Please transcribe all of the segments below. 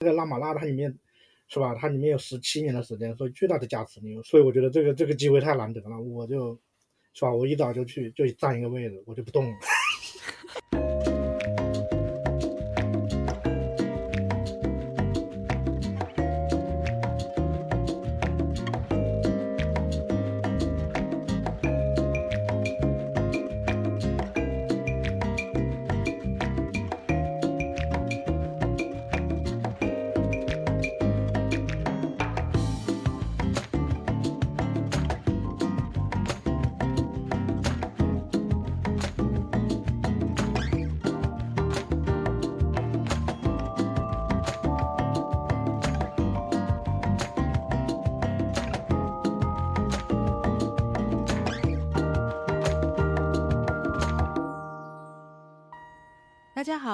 这个拉玛拉它里面是吧？它里面有十七年的时间，所以巨大的价值。所以我觉得这个这个机会太难得了，我就是吧？我一早就去就占一个位置，我就不动了。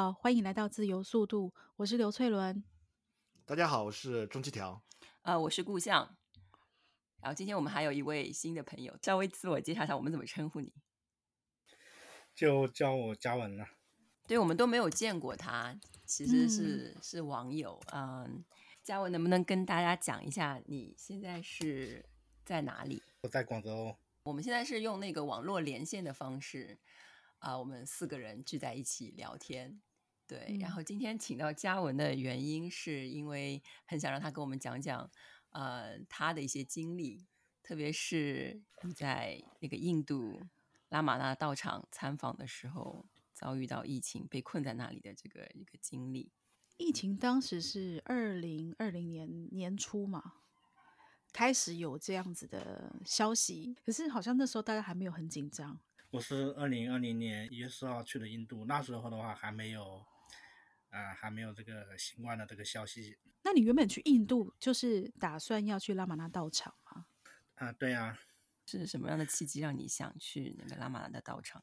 好，欢迎来到自由速度，我是刘翠伦。大家好，我是钟七条，呃，我是顾相。然后今天我们还有一位新的朋友，稍微自我介绍一下，我们怎么称呼你？就叫我嘉文了。对，我们都没有见过他，其实是、嗯、是网友。嗯，嘉文能不能跟大家讲一下你现在是在哪里？我在广州。我们现在是用那个网络连线的方式。啊、呃，我们四个人聚在一起聊天，对。嗯、然后今天请到嘉文的原因，是因为很想让他跟我们讲讲，呃，他的一些经历，特别是你在那个印度拉玛那道场参访的时候，遭遇到疫情，被困在那里的这个一个经历。疫情当时是二零二零年年初嘛，开始有这样子的消息，可是好像那时候大家还没有很紧张。我是二零二零年一月四号去的印度，那时候的话还没有，啊、呃，还没有这个新冠的这个消息。那你原本去印度就是打算要去拉玛那道场吗？啊，对啊。是什么样的契机让你想去那个拉玛那的道场？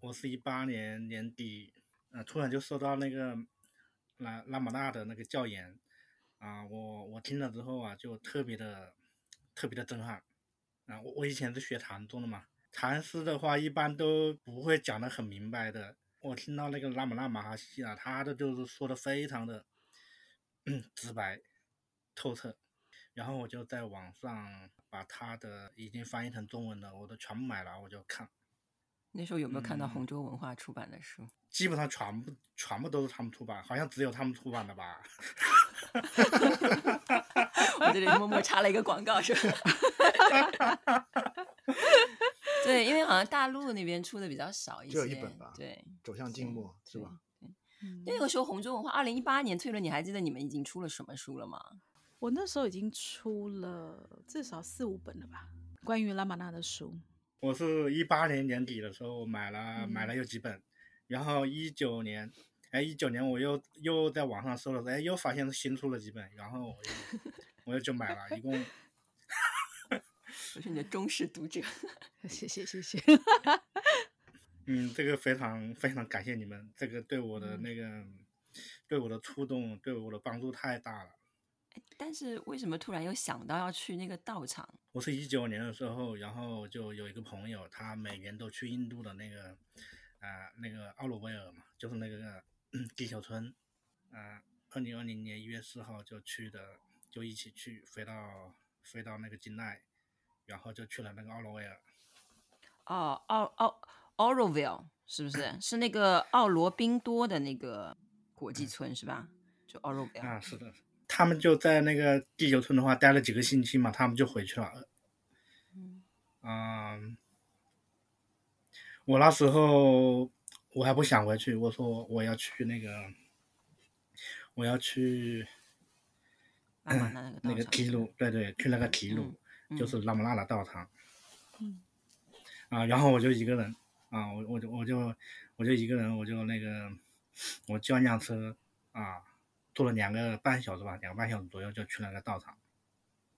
我是一八年年底，呃，突然就收到那个拉拉玛那的那个教研，啊、呃，我我听了之后啊，就特别的特别的震撼。啊、呃，我我以前是学禅宗的嘛。禅师的话一般都不会讲的很明白的。我听到那个拉姆拉玛哈西啊，他的就是说的非常的直白透彻。然后我就在网上把他的已经翻译成中文的，我都全部买了，我就看。那时候有没有看到红州文化出版的书？嗯、基本上全部全部都是他们出版，好像只有他们出版的吧。我这里默默插了一个广告，是吧？对，因为好像大陆那边出的比较少一些，就一本吧。对，走向静默是吧？对，那个时候红洲文化，二零一八年，退了，你还记得你们已经出了什么书了吗？我那时候已经出了至少四五本了吧，关于拉玛那的书。我是一八年年底的时候买了，嗯、买了有几本，然后一九年，哎，一九年我又又在网上搜了，哎，又发现新出了几本，然后我又我又就买了，一共。我是你的忠实读者，谢 谢谢谢。嗯，这个非常非常感谢你们，这个对我的那个、嗯、对我的触动，对我的帮助太大了。但是为什么突然又想到要去那个道场？我是一九年的时候，然后就有一个朋友，他每年都去印度的那个啊、呃、那个奥罗威尔嘛，就是那个地球村啊，二零二零年一月四号就去的，就一起去飞到飞到那个金奈。然后就去了那个奥罗维尔，哦，奥奥奥罗维尔是不是？是那个奥罗宾多的那个国际村、嗯、是吧？就奥罗维尔啊，是的，他们就在那个地球村的话待了几个星期嘛，他们就回去了。嗯，嗯，我那时候我还不想回去，我说我要去那个，我要去，那个那个那个提鲁，对对，去那个提鲁。嗯就是拉玛那的道场，嗯，啊，然后我就一个人，啊，我我就我就我就一个人，我就那个，我叫辆车，啊，坐了两个半小时吧，两个半小时左右就去了那个道场。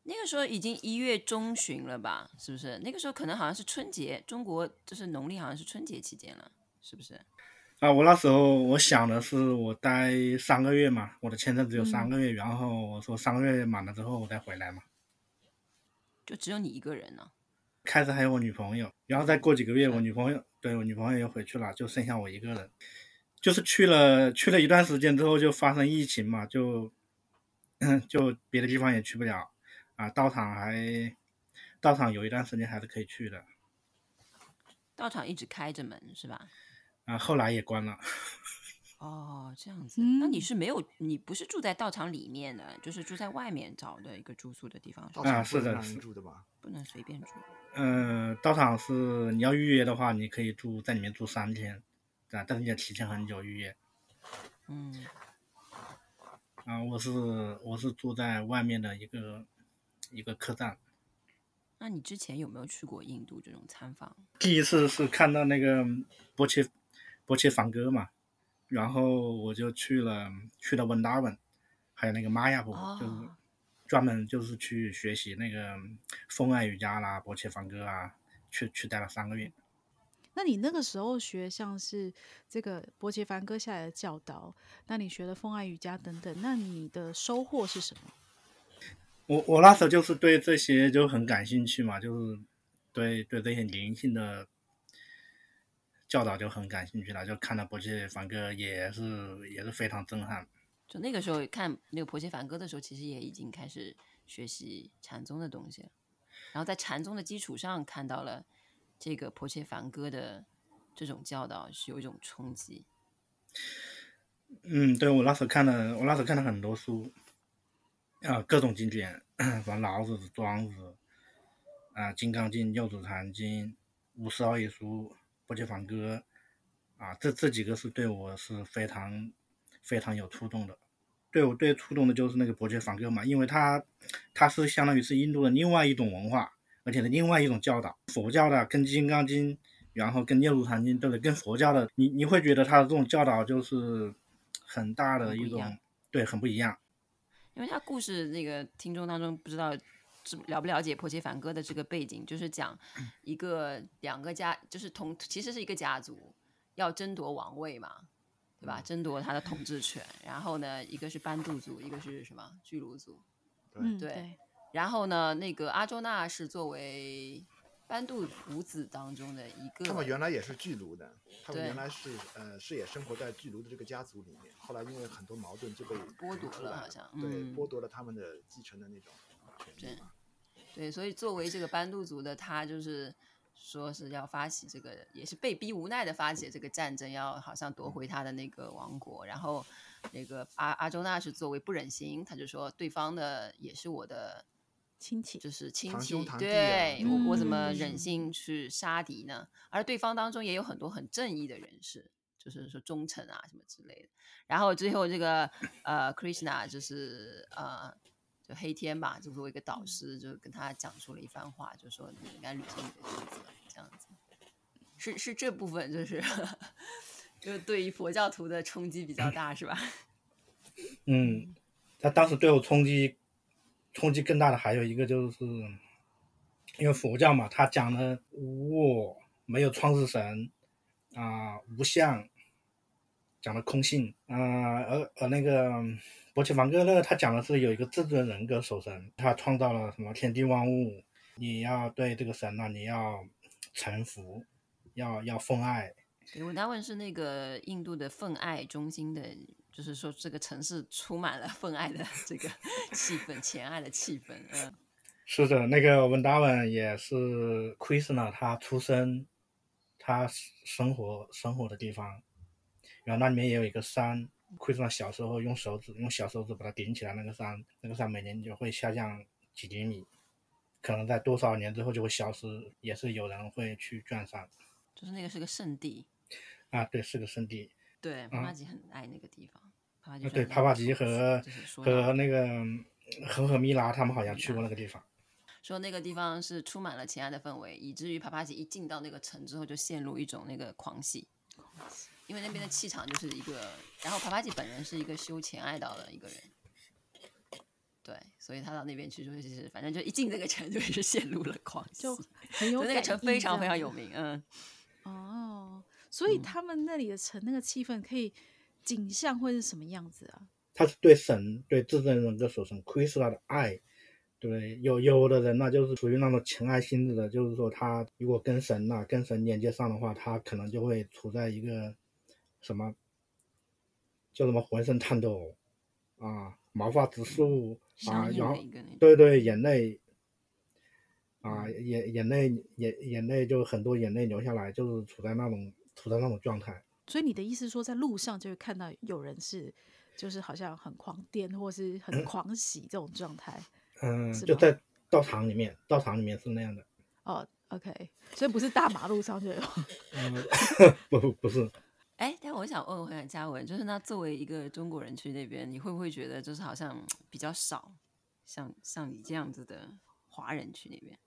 那个时候已经一月中旬了吧？是不是？那个时候可能好像是春节，中国就是农历好像是春节期间了，是不是？啊，我那时候我想的是我待三个月嘛，我的签证只有三个月，嗯、然后我说三个月满了之后我再回来嘛。就只有你一个人呢？开始还有我女朋友，然后再过几个月，我女朋友对我女朋友又回去了，就剩下我一个人。就是去了去了一段时间之后，就发生疫情嘛，就就别的地方也去不了啊。道场还道场有一段时间还是可以去的。道场一直开着门是吧？啊，后来也关了。哦，这样子。嗯、那你是没有，你不是住在道场里面的，就是住在外面找的一个住宿的地方。啊，是的，是住的吧？不能随便住。嗯、呃，道场是你要预约的话，你可以住在里面住三天，啊，但是你要提前很久预约。嗯。啊，我是我是住在外面的一个一个客栈。那你之前有没有去过印度这种参访？第一次是看到那个波切波切梵歌嘛，然后我就去了去了温达文，还有那个玛雅坡，哦、就是专门就是去学习那个风爱瑜伽啦、波切梵歌啊，去去待了三个月。那你那个时候学像是这个波切梵歌下来的教导，那你学的风爱瑜伽等等，那你的收获是什么？我我那时候就是对这些就很感兴趣嘛，就是对对这些灵性的教导就很感兴趣了，就看到波切梵歌也是也是非常震撼。就那个时候看那个波切梵歌的时候，其实也已经开始学习禅宗的东西了，然后在禅宗的基础上看到了这个波切梵歌的这种教导，是有一种冲击。嗯，对，我那时候看了，我那时候看了很多书。啊，各种经典，什么老子、庄子，啊，《金刚经》、《六祖坛经》、《五十二页书》、《波切梵歌》，啊，这这几个是对我是非常非常有触动的。对我最触动的就是那个伯爵梵歌嘛，因为它它是相当于是印度的另外一种文化，而且是另外一种教导。佛教的跟《金刚经》，然后跟《六祖坛经》，对不对？跟佛教的，你你会觉得它的这种教导就是很大的一种，对，很不一样。因为他故事那个听众当中不知道了不了解波切梵歌的这个背景，就是讲一个两个家，就是同其实是一个家族要争夺王位嘛，对吧？争夺他的统治权。然后呢，一个是班杜族，一个是什么巨鹿族，对对。然后呢，那个阿周那是作为。班杜五子当中的一个，他们原来也是巨鹿的，他们原来是呃是也生活在巨鹿的这个家族里面，后来因为很多矛盾就被剥夺了，好像对、嗯、剥夺了他们的继承的那种权利。对，所以作为这个班杜族的他，就是说是要发起这个，也是被逼无奈的发起这个战争，要好像夺回他的那个王国。然后那个阿阿周那是作为不忍心，他就说对方的也是我的。亲戚就是亲戚，对、嗯、我我怎么忍心去杀敌呢？而对方当中也有很多很正义的人士，就是说忠诚啊什么之类的。然后最后这个呃，Krishna 就是呃，就黑天吧，就作为一个导师，就跟他讲出了一番话，就说你应该履行你的职责，这样子。是是这部分就是 就是对于佛教徒的冲击比较大，是吧？嗯，他当时对我冲击。冲击更大的还有一个就是，因为佛教嘛，他讲的无我，没有创世神，啊、呃，无相，讲的空性，啊、呃，而而那个波切梵戈勒，他讲的是有一个至尊人格守神，他创造了什么天地万物，你要对这个神呢、啊，你要臣服，要要奉爱。温达文是那个印度的奉爱中心的。就是说，这个城市充满了奉爱的这个 气氛，前爱的气氛。嗯，是的，那个文达文也是 Krishna 他出生，他生活生活的地方。然后那里面也有一个山，Krishna 小时候用手指用小手指把它顶起来，那个山，那个山每年就会下降几厘米，可能在多少年之后就会消失，也是有人会去转山。就是那个是个圣地。啊，对，是个圣地。对，帕帕吉很爱那个地方。啊，对，帕帕吉和和那个和和米拉他们好像去过那个地方。说那个地方是充满了情爱的氛围，以至于帕帕吉一进到那个城之后就陷入一种那个狂喜狂喜，因为那边的气场就是一个。然后帕帕吉本人是一个修前爱道的一个人，对，所以他到那边去就是反正就一进这个城就 是陷入了狂喜，就很有。那个城非常非常有名，嗯。哦。所以他们那里的城，那个气氛可以景象会是什么样子啊？他是对神，对至尊人格守神，Krishna 的爱，对，有有的人呢，就是属于那种情爱性质的，就是说他如果跟神呐、啊，跟神连接上的话，他可能就会处在一个什么，叫什么浑身颤抖啊，毛发直竖啊，然后对，对对，眼泪啊，眼眼泪眼眼泪就很多眼泪流下来，就是处在那种处在那种状态。所以你的意思说，在路上就会看到有人是，就是好像很狂癫或是很狂喜这种状态。嗯，就在道场里面，道场里面是那样的。哦，OK，所以不是大马路上就有。嗯，不不不是。哎，但我想问问看嘉文，就是那作为一个中国人去那边，你会不会觉得就是好像比较少，像像你这样子的华人去那边？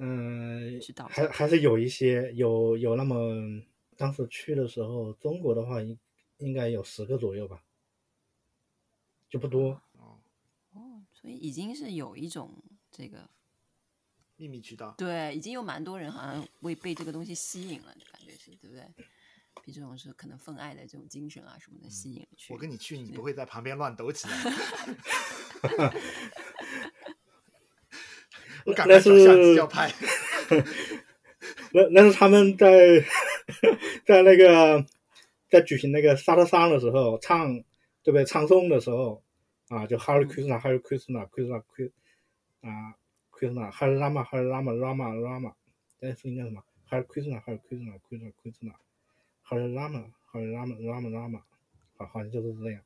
嗯，知道还还是有一些，有有那么。当时去的时候，中国的话应应该有十个左右吧，就不多。哦，哦，所以已经是有一种这个秘密渠道。对，已经有蛮多人好像为被这个东西吸引了，感觉是对不对？比这种是可能奉爱的这种精神啊什么的吸引了去。我跟你去，你不会在旁边乱抖起来。我赶快找相机要拍。那那是他们在在那个在举行那个萨特桑的时候唱，对不对？唱诵的时候啊，就 Hare Krishna Hare Krishna Krishna Krishna 啊 Krishna Hare Rama Hare Rama Rama Rama，但是应该什么 Hare Krishna Hare Krishna Krishna Krishna Hare Rama Hare Rama Rama Rama，好，好像就是这样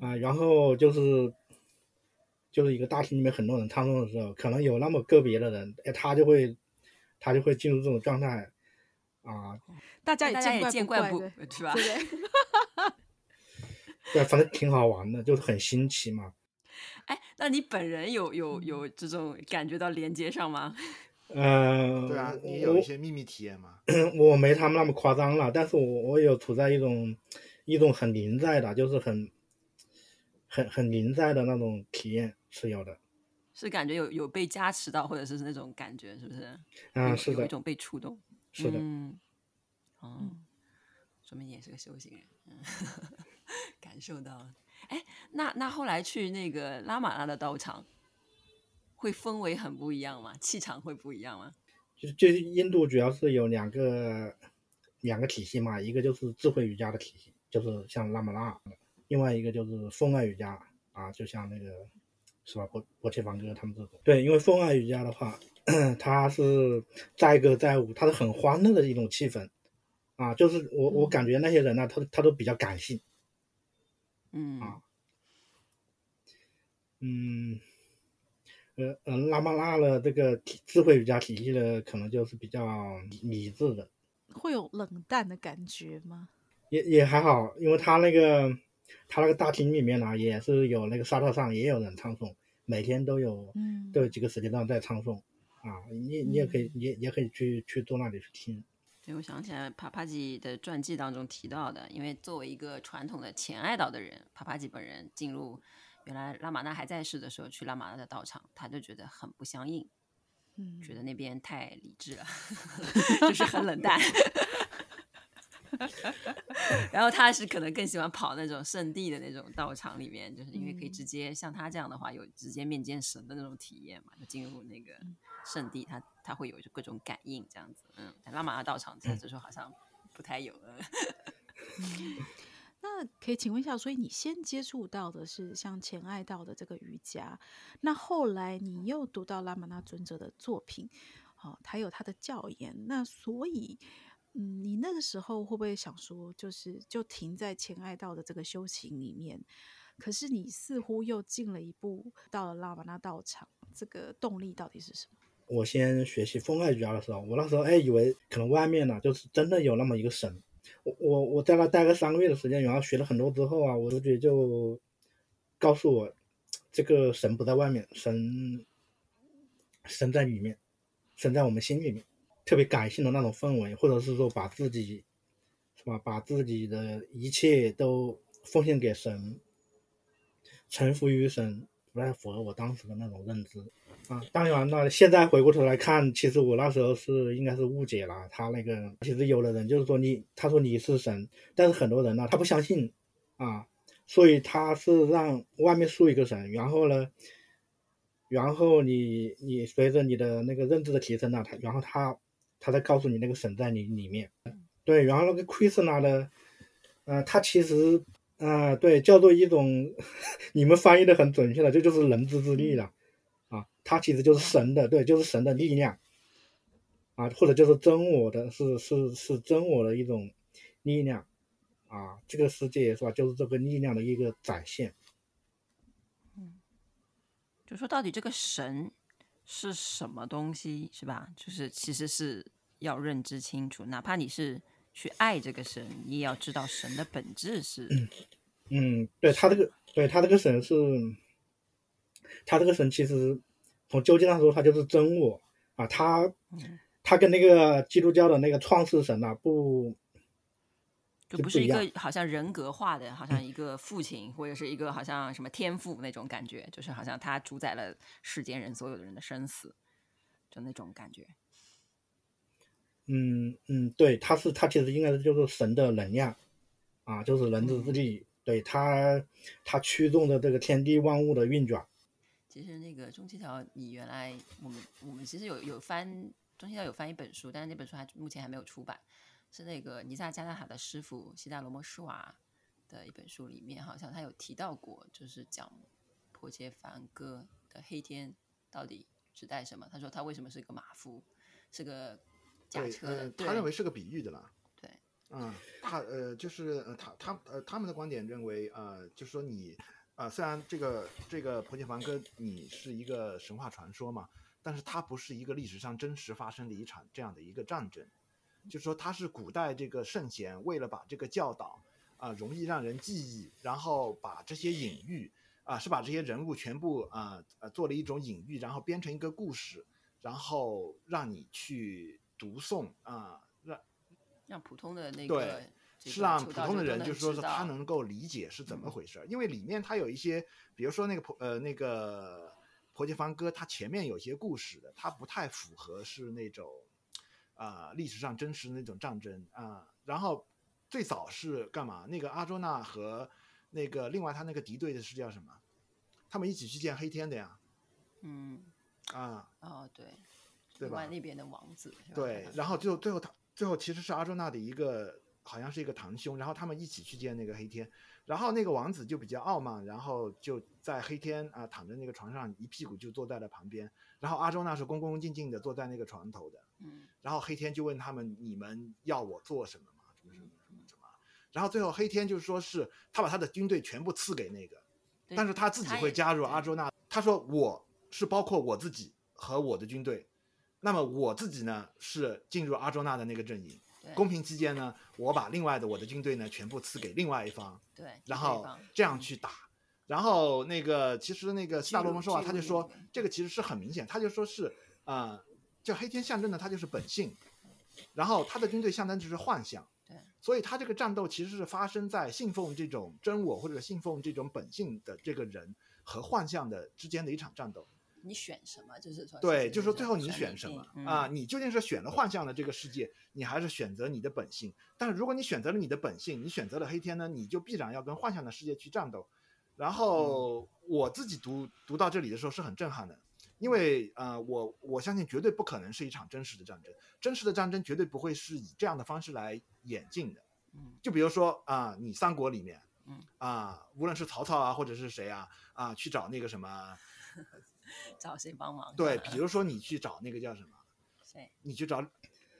啊。然后就是就是一个大厅里面很多人唱诵的时候，可能有那么个别的人，哎，他就会。他就会进入这种状态，啊，大家也见怪不怪，是吧？对，对，反正挺好玩的，就是很新奇嘛。哎，那你本人有有有这种感觉到连接上吗？嗯、呃，对啊，你有一些秘密体验吗？我，没他们那么夸张了，但是我我有处在一种一种很临在的，就是很很很临在的那种体验是有的。是感觉有有被加持到，或者是那种感觉，是不是？啊，是的。有一种被触动。是的。嗯。哦，说明你也是个修行人，嗯、感受到了。哎，那那后来去那个拉玛拉的道场，会氛围很不一样吗？气场会不一样吗？就就印度主要是有两个两个体系嘛，一个就是智慧瑜伽的体系，就是像拉玛拉；另外一个就是风爱瑜伽啊，就像那个。是吧？博博切房哥他们这种，对，因为风爱瑜伽的话，它是载歌载舞，它是很欢乐的一种气氛，啊，就是我我感觉那些人呢、啊，他他都比较感性，嗯。啊，嗯，呃呃，拉玛拉的这个智慧瑜伽体系的，可能就是比较理智的，会有冷淡的感觉吗？也也还好，因为他那个。他那个大厅里面呢，也是有那个沙特上也有人唱诵，每天都有，嗯，都有几个时间段在唱诵，啊，你你也可以，也、嗯、也可以去去坐那里去听。对，我想起来，帕帕吉的传记当中提到的，因为作为一个传统的前爱岛的人，帕帕吉本人进入原来拉玛那还在世的时候去拉玛那的道场，他就觉得很不相应，嗯，觉得那边太理智了，就是很冷淡。然后他是可能更喜欢跑那种圣地的那种道场里面，就是因为可以直接像他这样的话，有直接面见神的那种体验嘛，就进入那个圣地，他他会有各种感应这样子。嗯，拉玛那道场这时候好像不太有了。那可以请问一下，所以你先接触到的是像前爱道的这个瑜伽，那后来你又读到拉玛那尊者的作品，哦，他有他的教言，那所以。嗯，你那个时候会不会想说，就是就停在前爱道的这个修行里面？可是你似乎又进了一步，到了拉玛那道场，这个动力到底是什么？我先学习风爱瑜伽的时候，我那时候哎以为可能外面呢、就是真的有那么一个神。我我我在那待个三个月的时间，然后学了很多之后啊，我直觉就告诉我，这个神不在外面，神神在里面，神在我们心里面。特别感性的那种氛围，或者是说把自己，是吧？把自己的一切都奉献给神，臣服于神，不太符合我当时的那种认知啊。当然了，现在回过头来看，其实我那时候是应该是误解了他那个。其实有的人就是说你，他说你是神，但是很多人呢，他不相信啊，所以他是让外面树一个神，然后呢，然后你你随着你的那个认知的提升呢，他然后他。他在告诉你那个神在你里面，对，然后那个 Krishna 的，呃，他其实、呃，对，叫做一种，你们翻译的很准确的，这就是人之之力了，啊，它其实就是神的，对，就是神的力量，啊，或者就是真我的，是是是真我的一种力量，啊，这个世界是吧，就是这个力量的一个展现。嗯，就说到底这个神是什么东西，是吧？就是其实是要认知清楚，哪怕你是。去爱这个神，你也要知道神的本质是。嗯，对他这个，对他这个神是，他这个神其实从究竟上说，他就是真我啊，他他跟那个基督教的那个创世神啊不，就不是一个好像人格化的，好像一个父亲或者是一个好像什么天赋那种感觉，就是好像他主宰了世间人所有的人的生死，就那种感觉。嗯嗯，对，他是他其实应该是就是神的能量，啊，就是人之之力，嗯、对他他驱动的这个天地万物的运转。其实那个中七条，你原来我们我们其实有有翻中七条有翻一本书，但是那本书还目前还没有出版，是那个尼萨加纳塔的师傅西达罗摩施瓦的一本书里面，好像他有提到过，就是讲破切梵歌的黑天到底指代什么？他说他为什么是个马夫，是个。对，呃，他认为是个比喻的啦。对，嗯，他呃，就是呃，他他呃，他们的观点认为，呃，就是说你，呃，虽然这个这个婆伽梵跟你是一个神话传说嘛，但是它不是一个历史上真实发生的一场这样的一个战争，就是说它是古代这个圣贤为了把这个教导啊、呃、容易让人记忆，然后把这些隐喻啊、呃，是把这些人物全部啊呃，呃做了一种隐喻，然后编成一个故事，然后让你去。读诵啊，让让普通的那个对，是让普通的人，就是说是他能够理解是怎么回事。嗯、因为里面他有一些，比如说那个婆呃那个婆媳方哥，他前面有些故事的，他不太符合是那种啊、呃、历史上真实的那种战争啊、呃。然后最早是干嘛？那个阿周那和那个另外他那个敌对的是叫什么？他们一起去见黑天的呀。嗯啊哦对。对吧？那边的王子，对，然后最后最后他最后其实是阿周那的一个好像是一个堂兄，然后他们一起去见那个黑天，然后那个王子就比较傲慢，然后就在黑天啊、呃、躺在那个床上，一屁股就坐在了旁边，然后阿周那是恭恭敬敬的坐在那个床头的，嗯，然后黑天就问他们，你们要我做什么嘛？什么什么什么什么，然后最后黑天就说是他把他的军队全部赐给那个，但是他自己会加入阿周那，他说我是包括我自己和我的军队。那么我自己呢是进入阿周那的那个阵营，公平期间呢，我把另外的我的军队呢全部赐给另外一方，对，然后这样去打，然后那个其实那个希达罗摩说啊，他就说这个其实是很明显，他就说是啊、呃，就黑天象征的他就是本性，然后他的军队象征就是幻象，对，所以他这个战斗其实是发生在信奉这种真我或者信奉这种本性的这个人和幻象的之间的一场战斗。你选什么？就是说，对，就是说最后你选什么、嗯、啊？你究竟是选了幻象的这个世界，你还是选择你的本性？但是如果你选择了你的本性，你选择了黑天呢，你就必然要跟幻象的世界去战斗。然后我自己读读到这里的时候是很震撼的，因为呃，我我相信绝对不可能是一场真实的战争，真实的战争绝对不会是以这样的方式来演进的。就比如说啊，你三国里面，啊，无论是曹操啊，或者是谁啊，啊，去找那个什么。找谁帮忙？对，比如说你去找那个叫什么？谁？你去找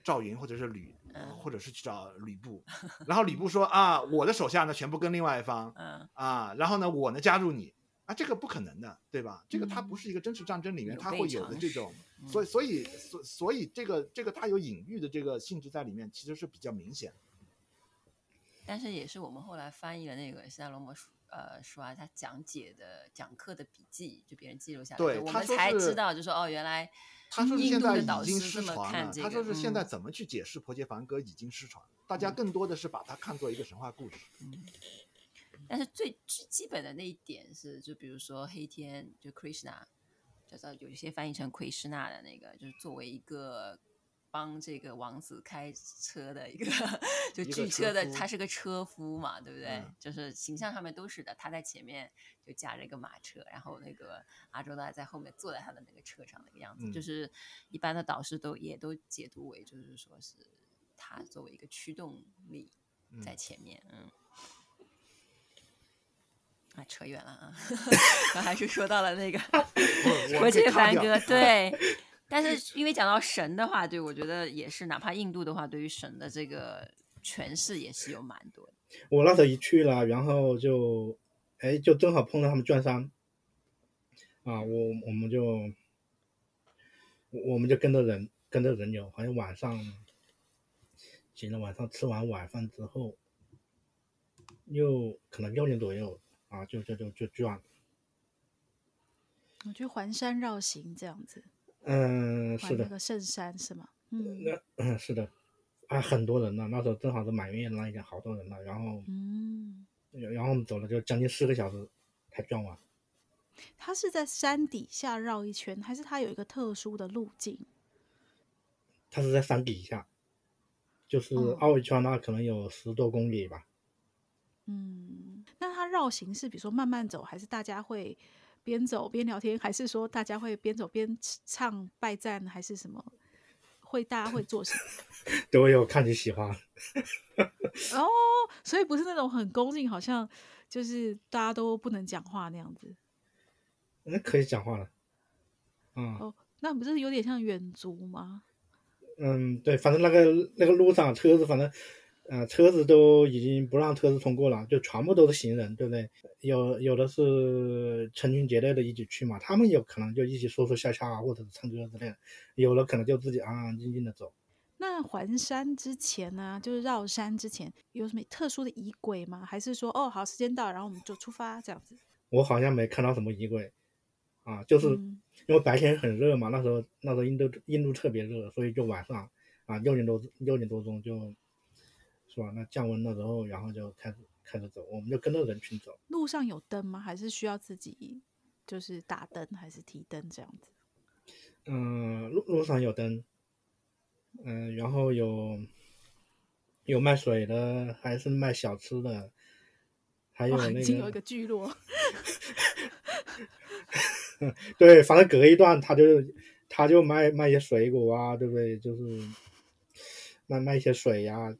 赵云，或者是吕，嗯、或者是去找吕布。然后吕布说 啊，我的手下呢全部跟另外一方，嗯、啊，然后呢我呢加入你啊，这个不可能的，对吧？这个它不是一个真实战争里面它会有的这种，嗯、所以所以所所以这个这个它有隐喻的这个性质在里面，其实是比较明显。但是也是我们后来翻译的那个西达罗摩书。呃，说啊，他讲解的讲课的笔记，就别人记录下来，对，我们才知道，就说哦，原来他说现在已经失传了。这个、他说是现在怎么去解释婆伽梵歌已经失传，嗯、大家更多的是把它看作一个神话故事。嗯，但是最最基本的那一点是，就比如说黑天，就 Krishna，叫做有一些翻译成奎师那的那个，就是作为一个。帮这个王子开车的一个，就拒车的，他是个车夫嘛，对不对？嗯、就是形象上面都是的，他在前面就驾着一个马车，然后那个阿周那在后面坐在他的那个车上那个样子，嗯、就是一般的导师都也都解读为，就是说是他作为一个驱动力在前面，嗯。啊，扯远了啊，刚还是说到了那个我婆伽梵歌，对。但是因为讲到神的话，对我觉得也是，哪怕印度的话，对于神的这个诠释也是有蛮多的。我那时候一去了，然后就，哎，就正好碰到他们转山，啊，我我们就，我们就跟着人跟着人流，好像晚上，行了，晚上吃完晚饭之后，又可能六点左右。啊，就就就就转，我去环山绕行这样子。嗯，是的。那个圣山是吗？嗯，那嗯是的，啊，很多人呢，那时候正好是满月那一天，好多人呢。然后，嗯，然后我们走了就将近四个小时才转完。它是在山底下绕一圈，还是它有一个特殊的路径？它是在山底下，就是绕一圈，的话可能有十多公里吧。嗯，那它绕行是比如说慢慢走，还是大家会边走边聊天，还是说大家会边走边唱拜赞，还是什么？会大家会做什么？都有，看你喜欢。哦，所以不是那种很恭敬，好像就是大家都不能讲话那样子。那可以讲话了。嗯。哦，那不是有点像远足吗？嗯，对，反正那个那个路上车子，反正。呃，车子都已经不让车子通过了，就全部都是行人，对不对？有有的是成群结队的一起去嘛，他们有可能就一起说说笑笑啊，或者是唱歌之类的；有的可能就自己安安静静的走。那环山之前呢，就是绕山之前有什么特殊的仪轨吗？还是说，哦，好，时间到，然后我们就出发这样子？我好像没看到什么仪轨，啊，就是因为白天很热嘛，那时候那时候印度印度特别热，所以就晚上啊六点多六点多钟就。是吧？那降温了之后，然后就开始开始走，我们就跟着人群走。路上有灯吗？还是需要自己就是打灯，还是提灯这样子？嗯，路路上有灯，嗯，然后有有卖水的，还是卖小吃的，还有那个。已经有一个聚落。对，反正隔一段他就他就卖卖一些水果啊，对不对？就是卖卖一些水呀、啊。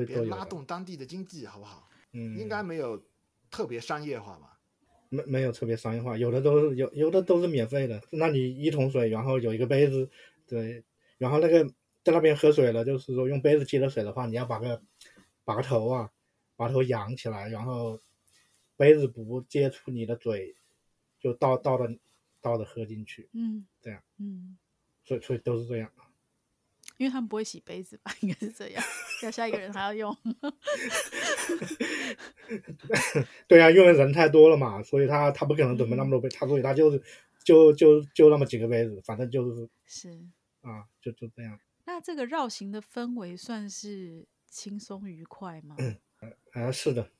别拉动当地的经济，好不好？嗯，应该没有特别商业化吧？没没有特别商业化，有的都是有有的都是免费的。那你一桶水，然后有一个杯子，对，然后那个在那边喝水了，就是说用杯子接的水的话，你要把个把个头啊，把头仰起来，然后杯子不接触你的嘴，就倒倒的倒的喝进去。嗯，这样，嗯，所以所以都是这样。因为他们不会洗杯子吧？应该是这样，要下一个人还要用。对啊，因为人太多了嘛，所以他他不可能准备那么多杯，他所以他就是就就就那么几个杯子，反正就是是啊，就就这样。那这个绕行的氛围算是轻松愉快吗？嗯，啊，是的。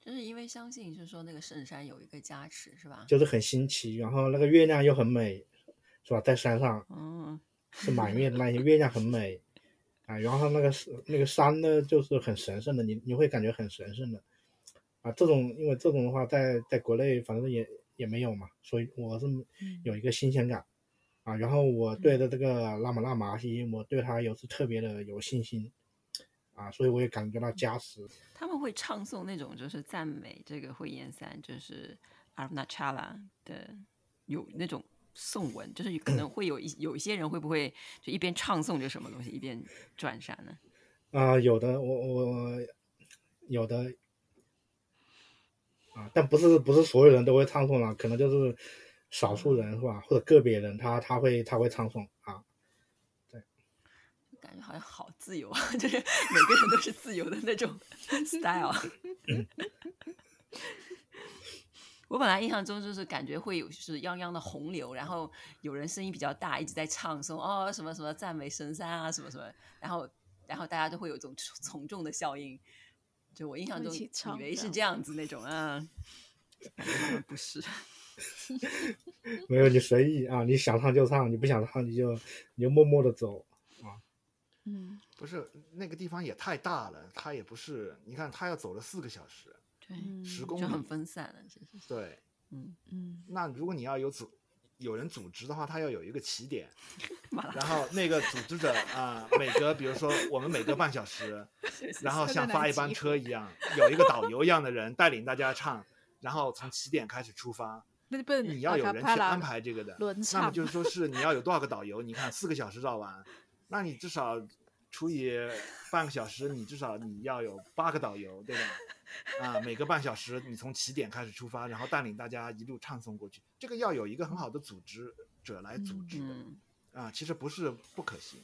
就是因为相信，就是说那个圣山有一个加持，是吧？就是很新奇，然后那个月亮又很美，是吧？在山上。嗯。是满月的那些月亮很美，啊，然后那个那个山呢，就是很神圣的，你你会感觉很神圣的，啊，这种因为这种的话在在国内反正也也没有嘛，所以我是有一个新鲜感，啊，然后我对的这个拉玛拉玛西，我对他有是特别的有信心，啊，所以我也感觉到加持。他们会唱诵那种就是赞美这个慧眼山，就是阿鲁纳恰拉的有那种。颂文就是可能会有一有一些人会不会就一边唱诵着什么东西一边转山呢？啊、呃，有的，我我有的啊，但不是不是所有人都会唱诵了，可能就是少数人是吧？或者个别人他他会他会唱诵啊。对，感觉好像好自由啊，就是每个人都是自由的那种 style。我本来印象中就是感觉会有就是泱泱的洪流，然后有人声音比较大，一直在唱说哦什么什么赞美神山啊什么什么，然后然后大家都会有一种从众的效应，就我印象中以为是这样子那种啊，不是，没有你随意啊，你想唱就唱，你不想唱你就你就默默的走啊，嗯，不是那个地方也太大了，他也不是，你看他要走了四个小时。对，十公里就很分散了，其实。对，嗯嗯。那如果你要有组，有人组织的话，他要有一个起点，然后那个组织者啊、呃，每隔比如说我们每隔半小时，然后像发一班车一样，有一个导游一样的人带领大家唱，然后从起点开始出发。那你要有人去安排这个的，那么就是说是你要有多少个导游？你看四个小时绕完，那你至少除以半个小时，你至少你要有八个导游，对吧？啊，每个半小时你从起点开始出发，然后带领大家一路畅诵过去，这个要有一个很好的组织者来组织的，嗯、啊，其实不是不可行。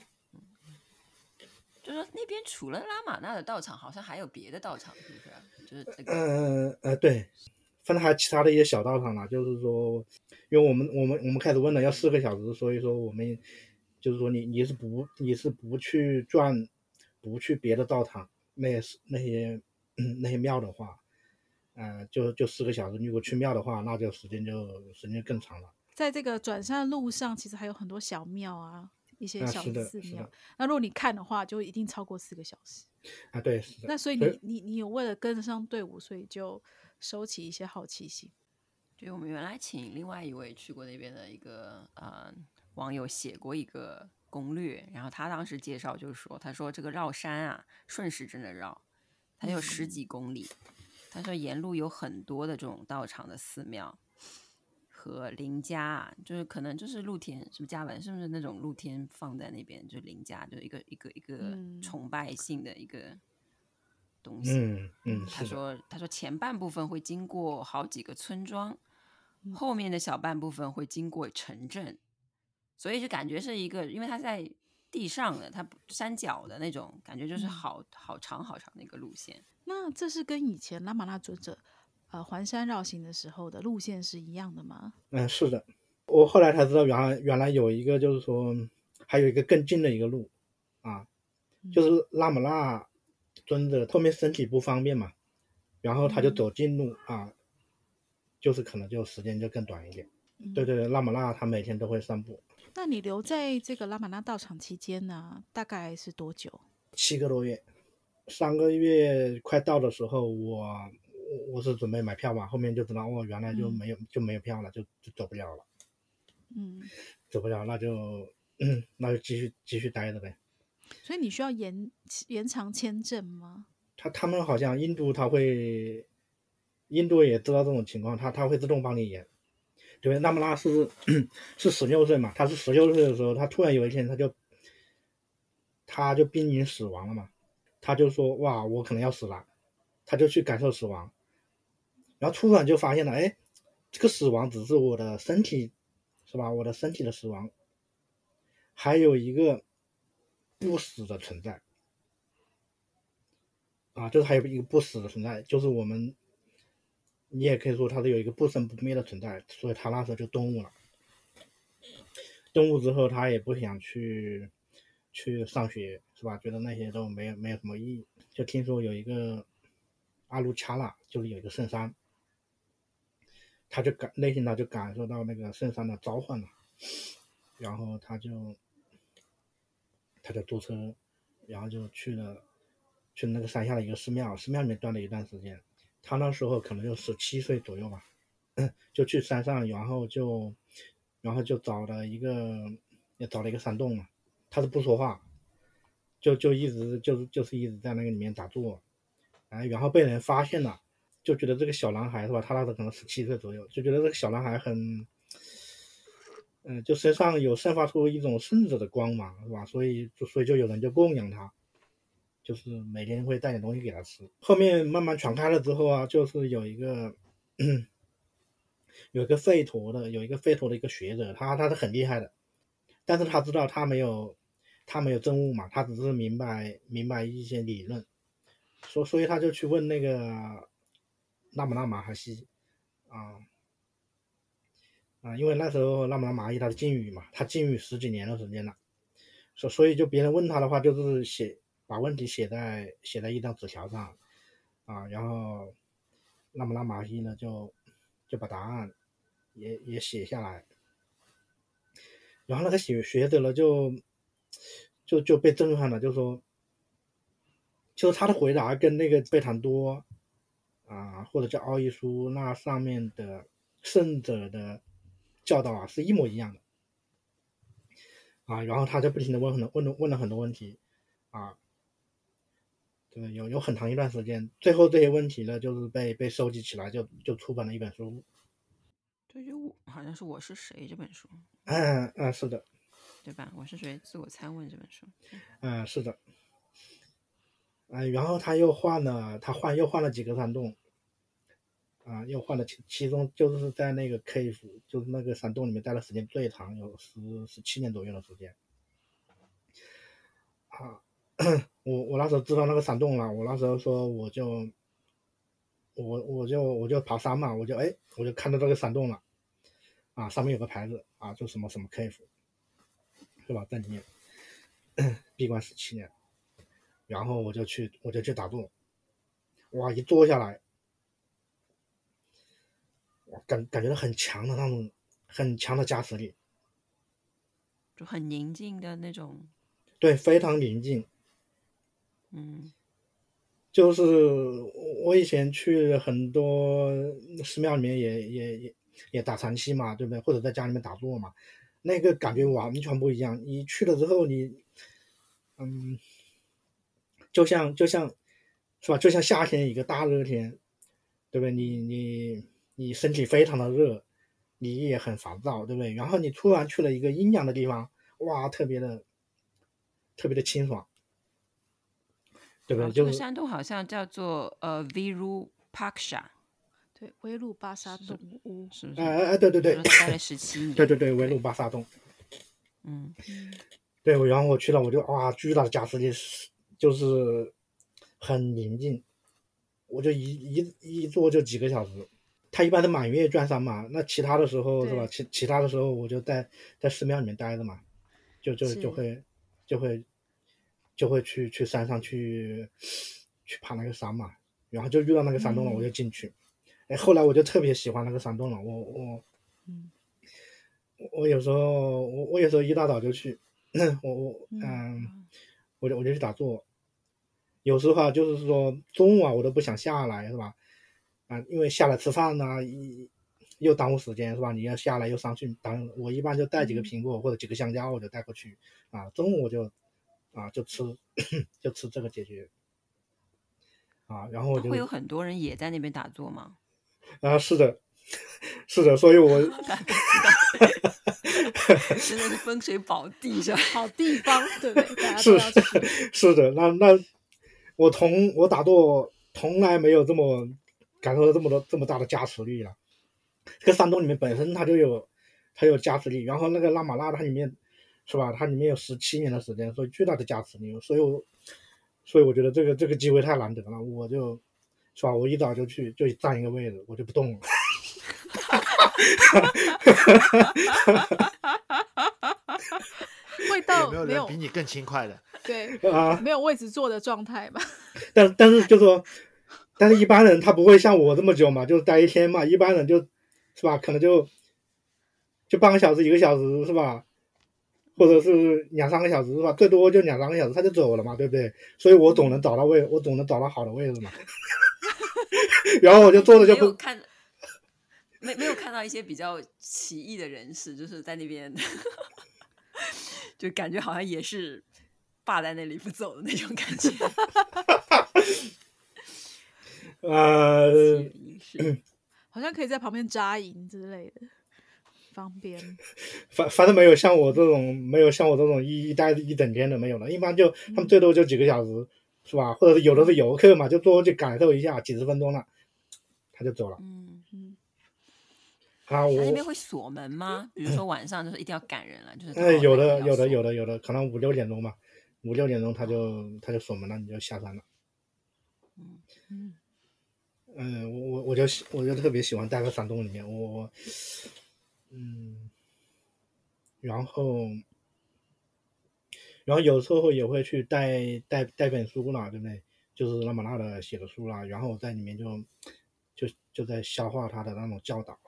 就是说那边除了拉玛那的道场，好像还有别的道场，是不是？就是这个，呃呃，对。分还有其他的一些小道场嘛，就是说，因为我们我们我们开始问了要四个小时，所以说我们就是说你你是不你是不去转，不去别的道场那些那些 那些庙的话，呃，就就四个小时。如果去庙的话，那就时间就时间更长了。在这个转山路上，其实还有很多小庙啊，一些小寺庙。啊、那如果你看的话，就一定超过四个小时。啊，对，是的。那所以你你你有为了跟得上队伍，所以就。收起一些好奇心。对，我们原来请另外一位去过那边的一个呃网友写过一个攻略，然后他当时介绍就是说，他说这个绕山啊，顺时针的绕，它有十几公里。他说沿路有很多的这种道场的寺庙和林家啊，就是可能就是露天，是不是家文？是不是那种露天放在那边，就是林家，就是一个一个一个崇拜性的一个。东西，嗯嗯，他说他说前半部分会经过好几个村庄，后面的小半部分会经过城镇，所以就感觉是一个，因为它在地上的，它山脚的那种感觉，就是好好长好长的一个路线。那这是跟以前拉玛拉尊者呃环山绕行的时候的路线是一样的吗？嗯，是的。我后来才知道，原来原来有一个就是说还有一个更近的一个路啊，就是拉玛拉。尊者后面身体不方便嘛，然后他就走近路、嗯、啊，就是可能就时间就更短一点。嗯、对对对，拉玛拉他每天都会散步。那你留在这个拉玛那道场期间呢，大概是多久？七个多月。三个月快到的时候，我我是准备买票嘛，后面就知道哦，原来就没有、嗯、就没有票了，就就走不了了。嗯，走不了，那就 那就继续继续待着呗。所以你需要延延长签证吗？他他们好像印度他会，印度也知道这种情况，他他会自动帮你延。对，那么拉是是十六岁嘛，他是十六岁的时候，他突然有一天他就，他就濒临死亡了嘛，他就说哇，我可能要死了，他就去感受死亡，然后突然就发现了，哎，这个死亡只是我的身体，是吧？我的身体的死亡，还有一个。不死的存在啊，就是还有一个不死的存在，就是我们，你也可以说它是有一个不生不灭的存在，所以他那时候就顿悟了。顿悟之后，他也不想去去上学，是吧？觉得那些都没有没有什么意义。就听说有一个阿鲁恰拉，就是有一个圣山，他就感内心他就感受到那个圣山的召唤了，然后他就。他就租车，然后就去了，去那个山下的一个寺庙，寺庙里面待了一段时间。他那时候可能就十七岁左右吧，就去山上，然后就，然后就找了一个，也找了一个山洞嘛。他是不说话，就就一直就是就是一直在那个里面打坐，哎，然后被人发现了，就觉得这个小男孩是吧？他那时候可能十七岁左右，就觉得这个小男孩很。嗯，就身上有散发出一种圣者的光芒，是吧？所以就所以就有人就供养他，就是每天会带点东西给他吃。后面慢慢传开了之后啊，就是有一个 有一个吠陀的，有一个吠陀的一个学者，他他是很厉害的，但是他知道他没有他没有证悟嘛，他只是明白明白一些理论，所所以他就去问那个拉玛那玛哈西啊。啊，因为那时候拉玛那玛哈他是禁语嘛，他禁语十几年的时间了，所所以就别人问他的话，就是写把问题写在写在一张纸条上，啊，然后拉玛那玛西呢就就把答案也也写下来，然后那个学学者呢就就就被震撼了，就说，就是他的回答跟那个贝坦多啊或者叫奥义书那上面的圣者的。教导啊，是一模一样的啊，然后他就不停的问很多问了问了很多问题啊，对，有有很长一段时间，最后这些问题呢，就是被被收集起来就，就就出版了一本书。对，就我好像是我是谁这本书。嗯嗯，是的，对吧？我是谁？自我参问这本书。嗯，是的。嗯，然后他又换了，他换又换了几个山洞。啊，又换了其其中就是在那个 cave，就是那个山洞里面待的时间最长，有十十七年左右的时间。啊，我我那时候知道那个山洞了，我那时候说我就，我我就我就爬山嘛，我就哎，我就看到这个山洞了，啊，上面有个牌子啊，就什么什么 cave，是吧？在里面闭关十七年，然后我就去我就去打坐，哇，一坐下来。感感觉到很强的那种，很强的加持力，就很宁静的那种，对，非常宁静。嗯，就是我以前去很多寺庙里面也也也也打禅七嘛，对不对？或者在家里面打坐嘛，那个感觉完全不一样。你去了之后你，你嗯，就像就像是吧？就像夏天一个大热天，对不对？你你。你身体非常的热，你也很烦躁，对不对？然后你突然去了一个阴凉的地方，哇，特别的，特别的清爽，对不对？这个山洞好像叫做呃 Virupaksha，对，威鲁巴沙洞屋，是不是？哎哎对对对，待了十七年，对对对，威鲁巴沙洞，嗯，对，然后我去了，我就哇，巨大的加持力，就是很宁静，我就一一一坐就几个小时。他一般是满月转山嘛，那其他的时候是吧？其其他的时候我就在在寺庙里面待着嘛，就就就会就会就会去去山上去去爬那个山嘛，然后就遇到那个山洞了，我就进去。哎、嗯，后来我就特别喜欢那个山洞了，我我嗯，我有时候我我有时候一大早就去，我我嗯，嗯，我就我就去打坐，有时候啊就是说中午啊我都不想下来是吧？啊，因为下来吃饭呢，一又耽误时间是吧？你要下来又上去，当我一般就带几个苹果或者几个香蕉，我就带过去。啊，中午我就啊就吃 就吃这个解决。啊，然后我就会有很多人也在那边打坐吗？啊，是的，是的，所以我 真的是风水宝地是吧？好地方，对不对？是是的，那那我从我打坐从来没有这么。感受到这么多这么大的加持力了，这个山洞里面本身它就有，它有加持力，然后那个拉玛拉它里面，是吧？它里面有十七年的时间，所以巨大的加持力，所以我，所以我觉得这个这个机会太难得了，我就，是吧？我一早就去就占一个位置，我就不动了。味道有没有人比你更轻快的？对 啊，没有位置坐的状态吧？但但是就说。但是，一般人他不会像我这么久嘛，就待一天嘛。一般人就，是吧？可能就，就半个小时、一个小时，是吧？或者是两三个小时，是吧？最多就两三个小时，他就走了嘛，对不对？所以我总能找到位，我总能找到好的位置嘛。然后我就坐着就不看，没没有看到一些比较奇异的人士，就是在那边，就感觉好像也是霸在那里不走的那种感觉。呃，好像可以在旁边扎营之类的，方便。反反正没有像我这种，没有像我这种一一待一整天的没有了。一般就他们最多就几个小时，嗯、是吧？或者是有的是游客嘛，就多去感受一下，几十分钟了，他就走了。嗯嗯。啊，我那边会锁门吗？比如说晚上就是一定要赶人了，就是。哎，有的有的有的有的，可能五六点钟吧，五六点钟他就他就锁门了，你就下山了。嗯嗯。嗯，我我我就喜，我就特别喜欢待在山洞里面，我我，嗯，然后，然后有时候也会去带带带本书啦，对不对？就是拉玛那的写的书啦，然后我在里面就就就在消化他的那种教导，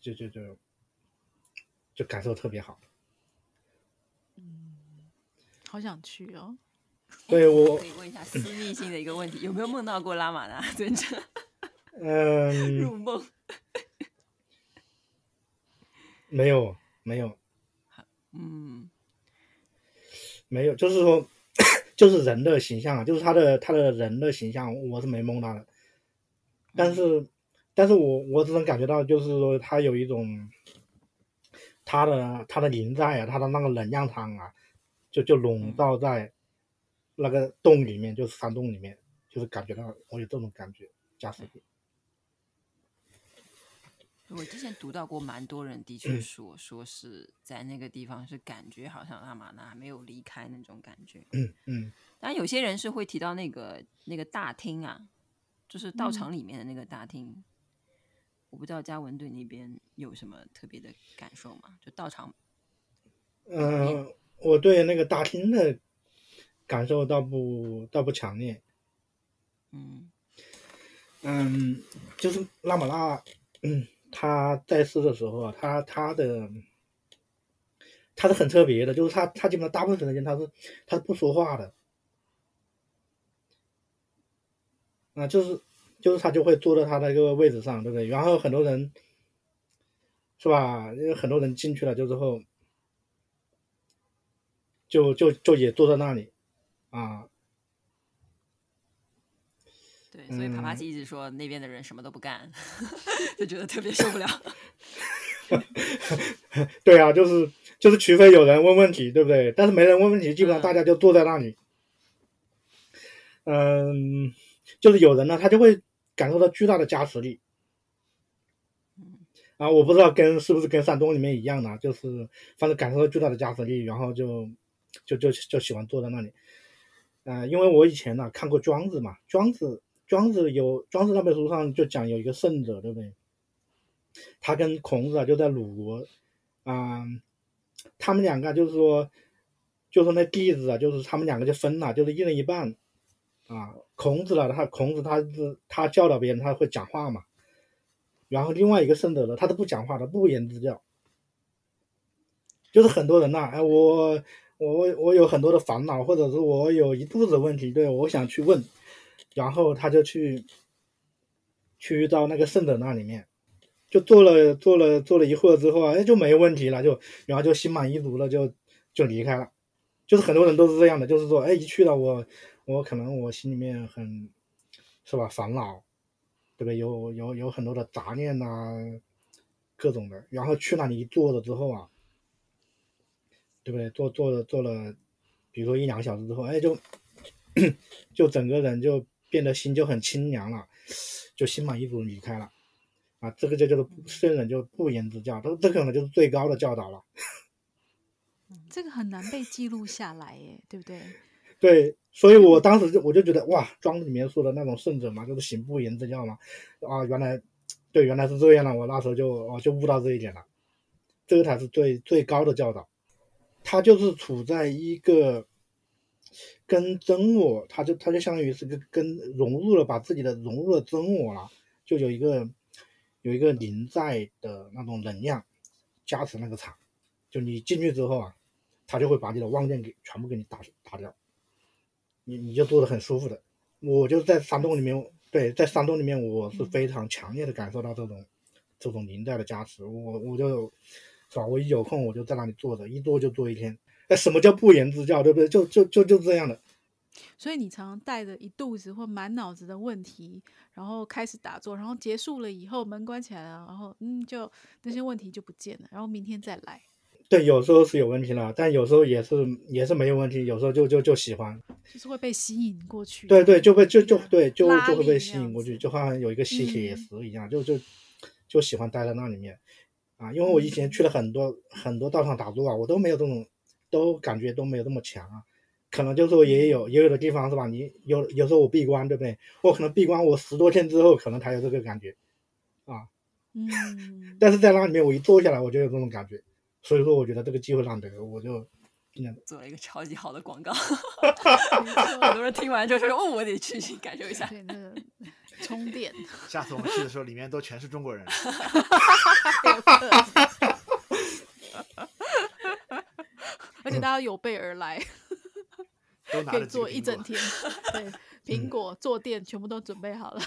就就就就感受特别好。嗯，好想去哦。对我可以问一下私密性的一个问题，有没有梦到过拉玛那尊者？嗯，入梦？没有，没有。嗯，没有，就是说，就是人的形象啊，就是他的他的人的形象，我是没蒙他的。但是，但是我我只能感觉到，就是说他有一种他的他的灵在啊，他的那个能量场啊，就就笼罩在那个洞里面，就是山洞里面，就是感觉到我有这种感觉，加持力。我之前读到过，蛮多人的确说，嗯、说是在那个地方是感觉好像拉玛那还没有离开那种感觉。嗯嗯。但有些人是会提到那个那个大厅啊，就是道场里面的那个大厅。嗯、我不知道嘉文对那边有什么特别的感受吗？就道场。嗯、呃，我对那个大厅的感受倒不倒不强烈。嗯嗯，就是拉玛那，嗯。他在世的时候啊，他他的他是很特别的，就是他他基本上大部分时间他是他是不说话的，啊，就是就是他就会坐在他的一个位置上，对不对？然后很多人是吧？因为很多人进去了就之后，就就就也坐在那里，啊。对，所以帕帕基一直说那边的人什么都不干，嗯、就觉得特别受不了。对啊，就是就是，除非有人问问题，对不对？但是没人问问题，基本上大家就坐在那里。嗯，就是有人呢，他就会感受到巨大的加持力。啊，我不知道跟是不是跟山东里面一样的，就是反正感受到巨大的加持力，然后就就就就喜欢坐在那里。啊、呃，因为我以前呢看过庄子嘛，庄子。庄子有庄子那本书上就讲有一个圣者，对不对？他跟孔子啊就在鲁国，啊、他们两个就是说，就是那弟子啊，就是他们两个就分了，就是一人一半，啊，孔子了，他孔子他是他教导别人他会讲话嘛，然后另外一个圣者呢，他都不讲话的，不言之教，就是很多人呐、啊，哎，我我我有很多的烦恼，或者是我有一肚子问题，对，我想去问。然后他就去，去到那个圣者那里面，就做了做了做了一会儿之后啊，哎，就没问题了，就然后就心满意足了，就就离开了。就是很多人都是这样的，就是说，哎，一去了我我可能我心里面很，是吧，烦恼，对不对？有有有很多的杂念呐、各种的。然后去那里一坐了之后啊，对不对？坐坐了坐了，比如说一两个小时之后，哎，就。就整个人就变得心就很清凉了，就心满意足离开了，啊，这个就叫做圣人就不言之教，这这可能就是最高的教导了。这个很难被记录下来耶，对不对？对，所以我当时就我就觉得哇，庄子里面说的那种圣者嘛，就是行不言之教嘛，啊，原来对，原来是这样了，我那时候就哦就悟到这一点了，这个才是最最高的教导，他就是处在一个。跟真我，他就他就相当于是个跟融入了，把自己的融入了真我了，就有一个有一个临在的那种能量加持那个场，就你进去之后啊，他就会把你的妄念给全部给你打打掉，你你就做的很舒服的。我就在山洞里面，对，在山洞里面我是非常强烈的感受到这种这种灵在的加持，我我就是吧，我一有空我就在那里坐着，一坐就坐一天。哎，什么叫不言之教，对不对？就就就就这样的。所以你常常带着一肚子或满脑子的问题，然后开始打坐，然后结束了以后门关起来了，然后嗯，就那些问题就不见了，然后明天再来。对，有时候是有问题了，但有时候也是也是没有问题，有时候就就就喜欢，就是会被吸引过去。对对，就被就就对就就会被吸引过去，就好像有一个吸铁石一样，嗯、就就就喜欢待在那里面啊。因为我以前去了很多、嗯、很多道场打坐啊，我都没有这种。都感觉都没有这么强啊，可能就是说也有也有的地方是吧？你有有时候我闭关对不对？我可能闭关我十多天之后，可能才有这个感觉，啊，嗯，但是在那里面我一坐下来，我就有这种感觉，所以说我觉得这个机会难得，我就做了一个超级好的广告，很多人听完就说哦，我得去感受一下，对那个充电，下次我们去的时候，里面都全是中国人。而且大家有备而来，可以坐一整天。对，苹果坐垫全部都准备好了，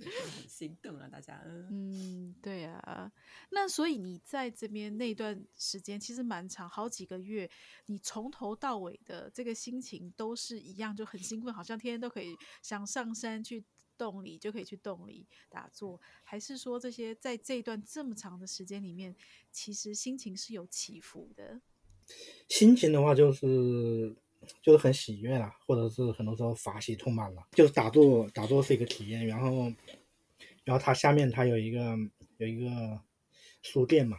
很心动啊！大家嗯，对啊。那所以你在这边那段时间其实蛮长，好几个月，你从头到尾的这个心情都是一样，就很兴奋，好像天天都可以想上山去洞里，就可以去洞里打坐，还是说这些在这一段这么长的时间里面，其实心情是有起伏的？心情的话，就是就是很喜悦啦，或者是很多时候法喜充满了。就是打坐，打坐是一个体验。然后，然后它下面它有一个有一个书店嘛，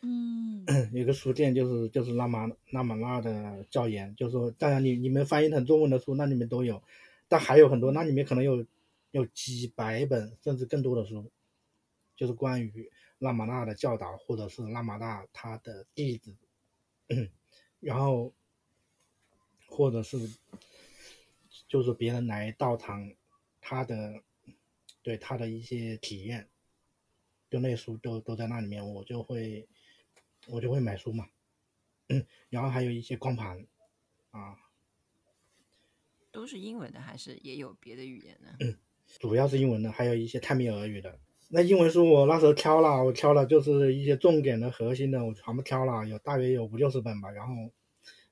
嗯，有个书店就是就是拉玛拉玛那的教研，就是说，当然你你们翻译成中文的书那里面都有，但还有很多那里面可能有有几百本甚至更多的书，就是关于。拉玛那的教导，或者是拉玛那他的弟子，然后，或者是就是别人来道场，他的对他的一些体验，就那书都都在那里面，我就会我就会买书嘛，然后还有一些光盘啊，都是英文的还是也有别的语言呢？嗯主要是英文的，还有一些泰米尔语的。那英文书我那时候挑了，我挑了就是一些重点的、核心的，我全部挑了，有大约有五六十本吧，然后，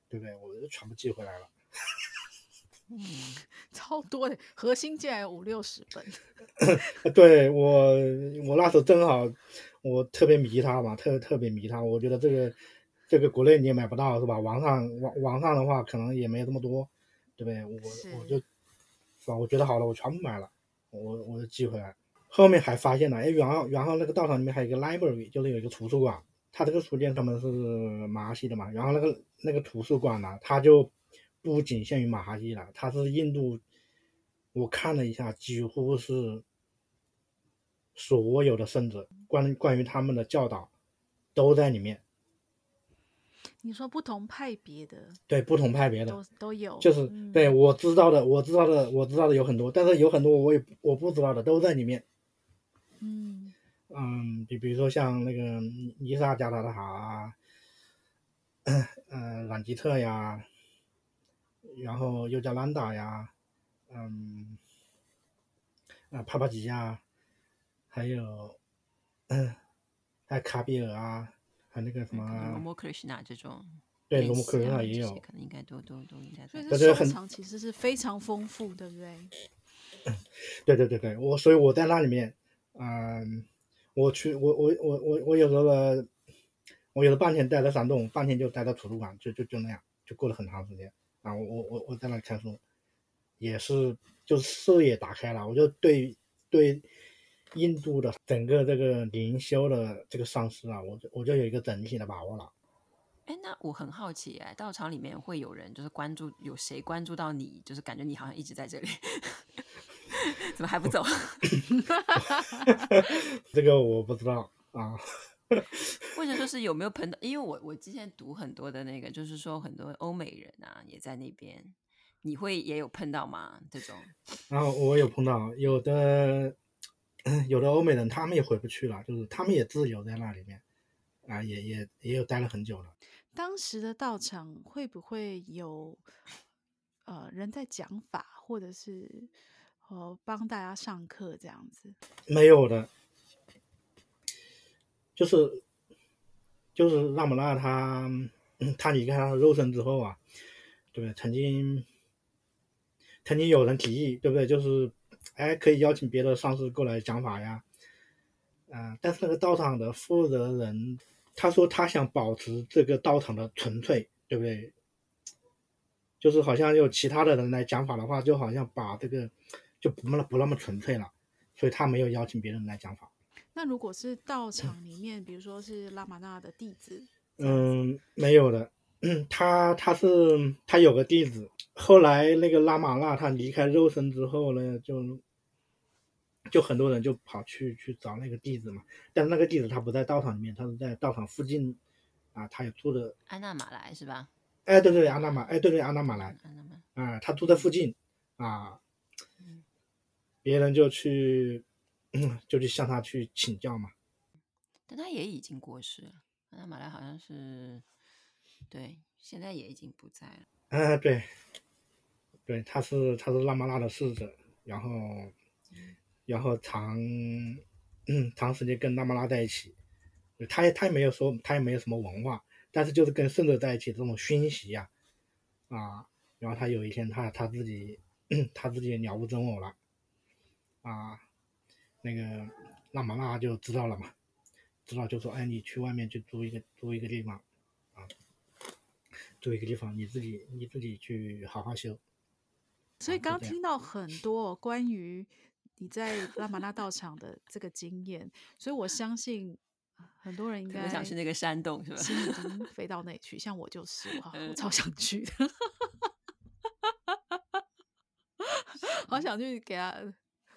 对不对？我就全部寄回来了。嗯，超多的，核心竟然有五六十本。对我，我那时候正好，我特别迷它嘛，特特别迷它。我觉得这个，这个国内你也买不到是吧？网上网网上的话可能也没有这么多，对不对？我我就，是吧？我觉得好了，我全部买了，我我就寄回来。后面还发现了，哎，然后然后那个道场里面还有一个 library，就是有一个图书馆。他这个书店他们是马哈西的嘛，然后那个那个图书馆呢，它就不仅限于马哈西了，它是印度，我看了一下，几乎是所有的圣者关关于他们的教导都在里面。你说不同派别的？对，不同派别的都都有，就是、嗯、对我知道的，我知道的，我知道的有很多，但是有很多我也我不知道的都在里面。嗯嗯，比比如说像那个尼萨加达的哈啊，嗯、呃，兰吉特呀，然后又加兰达呀，嗯，啊帕帕吉呀，还有嗯，还有卡比尔啊，还那个什么罗摩克里希那这种，对罗摩克里希那也有，可能应该都都都应该。所以这收藏其实是非常丰富，对不对？对对对对，我所以我在那里面。嗯，我去，我我我我我有时候呢，我有的半天待在山洞，半天就待在图书馆，就就就那样，就过了很长时间。啊，我我我我在那里看书，也是就是视野打开了，我就对对印度的整个这个灵修的这个上师啊，我就我就有一个整体的把握了。哎，那我很好奇，哎，道场里面会有人就是关注，有谁关注到你，就是感觉你好像一直在这里。怎么还不走？这个我不知道啊。或者说是有没有碰到？因为我我之前读很多的那个，就是说很多欧美人啊也在那边，你会也有碰到吗？这种？然后我有碰到，有的有的欧美人他们也回不去了，就是他们也自由在那里面啊，也也也有待了很久了。当时的道场会不会有呃人在讲法，或者是？呃，帮大家上课这样子，没有的，就是就是拉姆拉他他离开他的肉身之后啊，对不对？曾经曾经有人提议，对不对？就是哎，可以邀请别的上师过来讲法呀，嗯、呃，但是那个道场的负责人他说他想保持这个道场的纯粹，对不对？就是好像有其他的人来讲法的话，就好像把这个。就不那么不那么纯粹了，所以他没有邀请别人来讲法。那如果是道场里面，比如说是拉玛那的弟子，嗯，没有的。嗯，他他是他有个弟子，后来那个拉玛那他离开肉身之后呢，就就很多人就跑去去找那个弟子嘛。但是那个弟子他不在道场里面，他是在道场附近啊，他也住的。安纳马来是吧？哎，对对，安纳马，哎，对对，安纳马来。安纳马。啊，他住在附近啊。别人就去，就去向他去请教嘛。但他也已经过世了。那马来好像是，对，现在也已经不在了。嗯、呃，对，对，他是他是拉玛拉的侍者，然后然后长嗯长时间跟拉玛拉在一起，他也他也没有说他也没有什么文化，但是就是跟圣者在一起这种熏习呀，啊，然后他有一天他他自己 他自己也了无真我了，啊，那个拉玛拉就知道了嘛，知道就说哎你去外面去租一个租一个地方，啊，租一个地方你自己你自己去好好修。所以刚刚听到很多关于你在拉玛那道场的这个经验，所以我相信很多人应该想去那个山洞，是吧？心已经 飞到那里去，像我就是，我超想去的，好想去给他，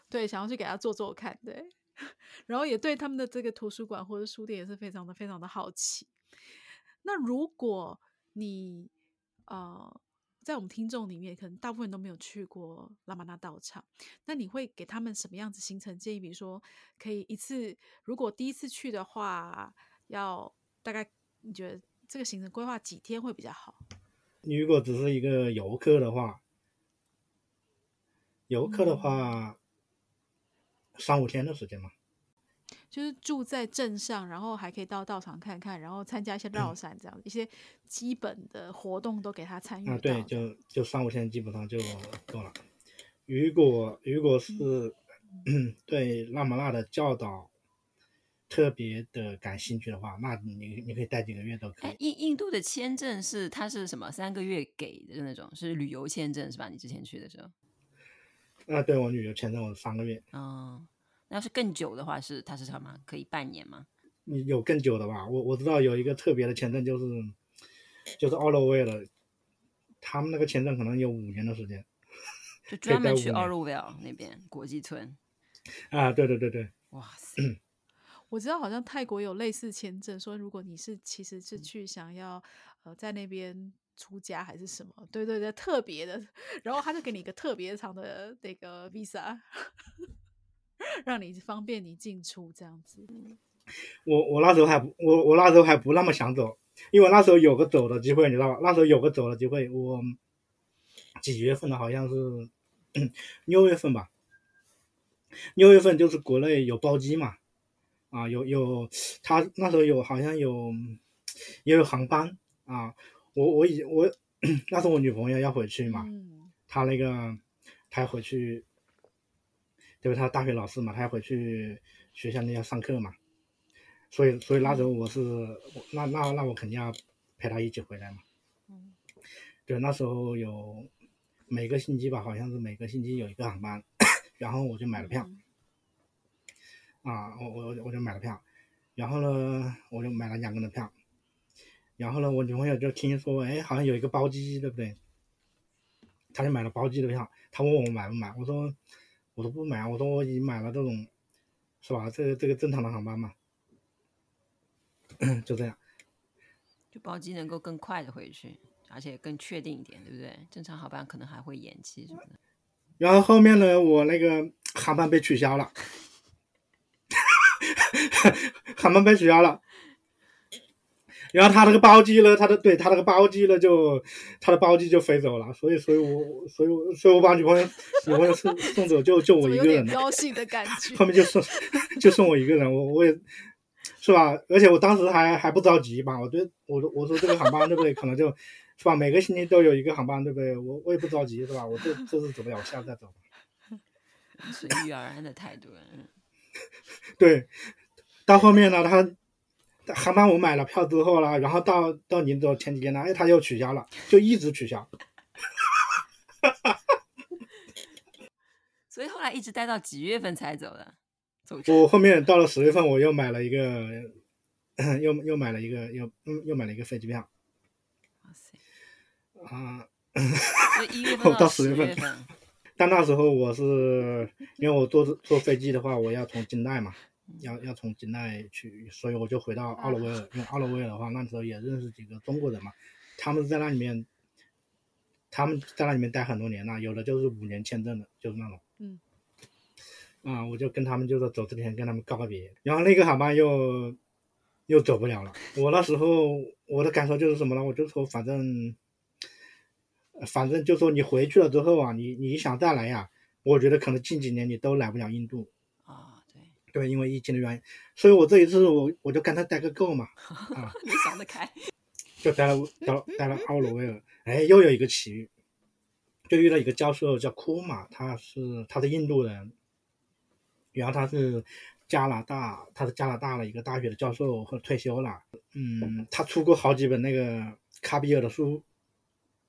对，想要去给他做做看，对，然后也对他们的这个图书馆或者书店也是非常的非常的好奇。那如果你呃。在我们听众里面，可能大部分人都没有去过拉玛那道场。那你会给他们什么样子行程建议？比如说，可以一次，如果第一次去的话，要大概你觉得这个行程规划几天会比较好？你如果只是一个游客的话，游客的话，三、嗯、五天的时间嘛。就是住在镇上，然后还可以到道场看看，然后参加一些绕山这样、嗯、一些基本的活动都给他参与。啊，对，就就三五天基本上就够了。如果如果是、嗯、对拉玛那的教导特别的感兴趣的话，那你你可以待几个月都可以。印印度的签证是它是什么？三个月给的那种，是旅游签证是吧？你之前去的时候？啊，对，我旅游签证我是三个月。哦。那要是更久的话是，是它是什么？可以半年吗？你有更久的吧？我我知道有一个特别的签证，就是就是奥洛威尔，他们那个签证可能有五年的时间，就 专门去奥洛威尔那边国际村。啊，对对对对，哇 塞！我知道好像泰国有类似签证，说如果你是其实是去想要呃在那边出家还是什么，对对对，特别的，然后他就给你一个特别长的那个 visa。让你方便你进出这样子。我我那时候还不我我那时候还不那么想走，因为那时候有个走的机会，你知道吧？那时候有个走的机会，我几月份的？好像是六月份吧。六月份就是国内有包机嘛，啊，有有他那时候有好像有也有航班啊。我我已我 那时候我女朋友要回去嘛，嗯、她那个她要回去。就是他大学老师嘛，他要回去学校里要上课嘛，所以所以那时候我是那那那我肯定要陪他一起回来嘛。嗯，对，那时候有每个星期吧，好像是每个星期有一个航班，然后我就买了票。啊，我我我就买了票，然后呢，我就买了两个人的票，然后呢，我女朋友就听说，哎，好像有一个包机，对不对？他就买了包机的票，他问我买不买，我说。我都不买，我说我已经买了这种，是吧？这个这个正常的航班嘛，就这样。就包机能够更快的回去，而且更确定一点，对不对？正常航班可能还会延期什么的。然后后面呢，我那个航班被取消了，航班被取消了。然后他那个包机呢，他的对他那个包机呢，就他的包机就飞走了，所以所以我所以我所以我把女朋友女朋友送送走，就就我一个人。高兴的感觉。后面就送就送我一个人，我我也是吧？而且我当时还还不着急吧？我觉得我我说这个航班对不对？可能就是吧？每个星期都有一个航班对不对？我我也不着急是吧？我这这次走不了，我下次再走。随遇而安的态度。对，到后面呢，他。航班我买了票之后了，然后到到临走前几天呢，哎，他又取消了，就一直取消。所以后来一直待到几月份才走的？走。我后面到了十月份，我又买了一个，又又买了一个，又又买了一个飞机票。哇塞！啊，一月份 到十月份。但那时候我是因为我坐坐飞机的话，我要从金代嘛。要要从金奈去，所以我就回到奥罗威尔。因为奥罗威尔的话，那时候也认识几个中国人嘛，他们在那里面，他们在那里面待很多年了，有的就是五年签证的，就是那种。嗯。啊，我就跟他们就是走之前跟他们告个别，然后那个航班又又走不了了。我那时候我的感受就是什么呢？我就说反正反正就说你回去了之后啊，你你想再来呀，我觉得可能近几年你都来不了印度。对，因为疫情的原因，所以我这一次我我就跟他待个够嘛，啊，你想得开，就待了待了待了奥罗威尔，哎，又有一个奇遇，就遇到一个教授叫库马，他是他是印度人，然后他是加拿大，他是加拿大的一个大学的教授，或退休了，嗯，他出过好几本那个卡比尔的书，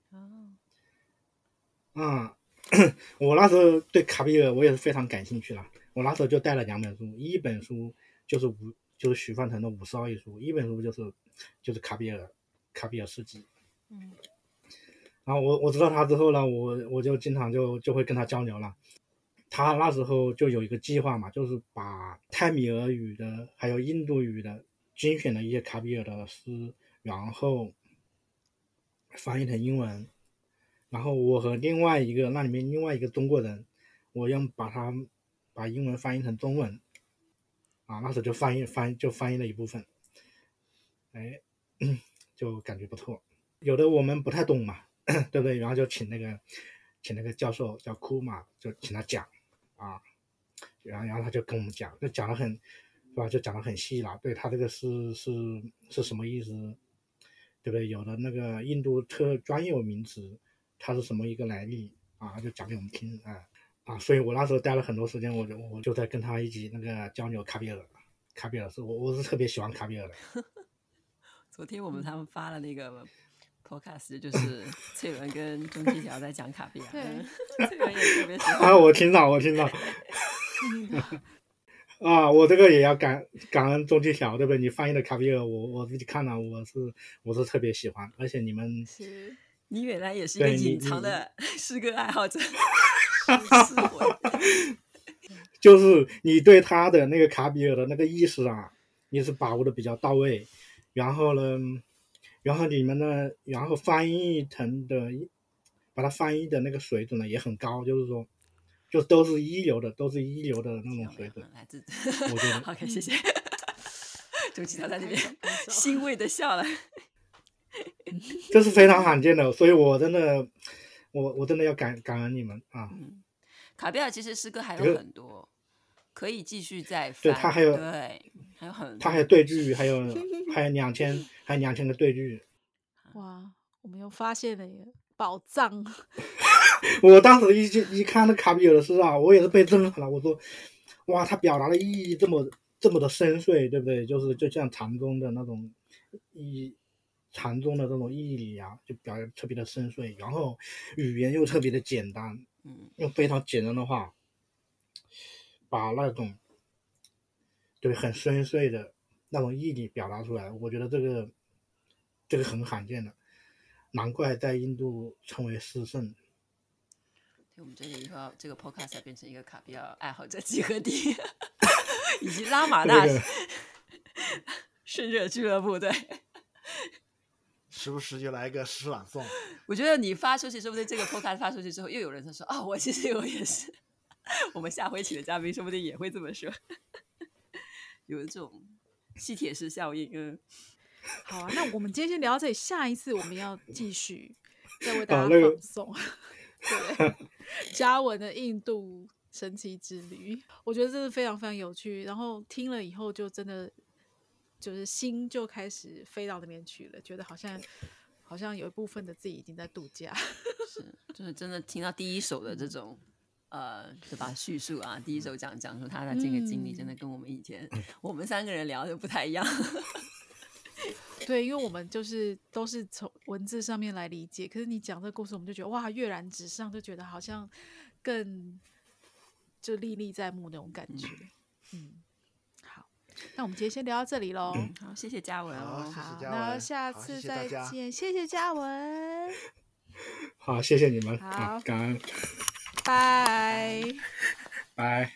哦，啊，我那时候对卡比尔我也是非常感兴趣了。我那时候就带了两本书，一本书就是五就是许范成的《五十奥义书》，一本书就是就是卡比尔卡比尔事迹。嗯，然后我我知道他之后呢，我我就经常就就会跟他交流了。他那时候就有一个计划嘛，就是把泰米尔语的还有印度语的精选的一些卡比尔的诗，然后翻译成英文。然后我和另外一个那里面另外一个中国人，我用把他。把英文翻译成中文，啊，那时候就翻译翻译就翻译了一部分，哎，就感觉不错。有的我们不太懂嘛，对不对？然后就请那个请那个教授叫库马，就请他讲啊，然后然后他就跟我们讲，就讲得很，是吧？就讲得很细了。对他这个是是是什么意思，对不对？有的那个印度特专有名词，它是什么一个来历啊？就讲给我们听啊。啊，所以我那时候待了很多时间，我就我就在跟他一起那个交流卡比尔，卡比尔是我我是特别喜欢卡比尔的。昨天我们他们发了那个 podcast，就是翠文跟钟七桥在讲卡比尔，对，翠文也特别喜欢。啊，我听到，我听到。啊，我这个也要感感恩钟七桥，对不对？你翻译的卡比尔，我我自己看了，我是我是特别喜欢，而且你们是，你原来也是一个隐藏的 诗歌爱好者。就是你对他的那个卡比尔的那个意识啊，你是把握的比较到位，然后呢，然后你们呢，然后翻译成的，把它翻译的那个水准呢也很高，就是说，就都是一流的，都是一流的那种水准。来自，我觉得。OK，谢谢。周琦他在那边欣慰的笑了。这是非常罕见的，所以我真的。我我真的要感感恩你们啊！嗯，卡比尔其实诗歌还有很多，可以继续再翻。对，他还有对，还有很多，他还有对句，还有 还有两千，还有两千个对句。哇，我们又发现了一个宝藏！我当时一一看那卡比尔的诗啊，我也是被震撼了。我说，哇，他表达的意义这么这么的深邃，对不对？就是就像禅宗的那种意义。禅宗的这种义理啊，就表现特别的深邃，然后语言又特别的简单，嗯，用非常简单的话，把那种对很深邃的那种义理表达出来，我觉得这个这个很罕见的，难怪在印度称为诗圣。我们这里以后这个 podcast 变成一个卡比尔爱好者集合地，以及拉玛那圣者俱乐部，对。时不时就来一个诗朗诵。我觉得你发出去，说不定这个 podcast 发出去之后，又有人在说啊、哦，我其实我也是。我们下回请的嘉宾说不定也会这么说，有一种吸铁石效应。嗯，好啊，那我们今天先聊到这里，下一次我们要继续再为大家放送，对，嘉文的印度神奇之旅，我觉得这是非常非常有趣。然后听了以后，就真的。就是心就开始飞到那边去了，觉得好像好像有一部分的自己已经在度假。是，就是真的听到第一手的这种呃，对吧？叙述啊，第一首讲讲说他的这个经历，真的跟我们以前、嗯、我们三个人聊的不太一样。对，因为我们就是都是从文字上面来理解，可是你讲这个故事，我们就觉得哇，跃然纸上，就觉得好像更就历历在目那种感觉。嗯。嗯那我们今天先聊到这里喽。嗯，好，谢谢嘉文。好，谢谢文。那下次再见，谢谢嘉文。好，谢谢你们。好，感恩。拜拜。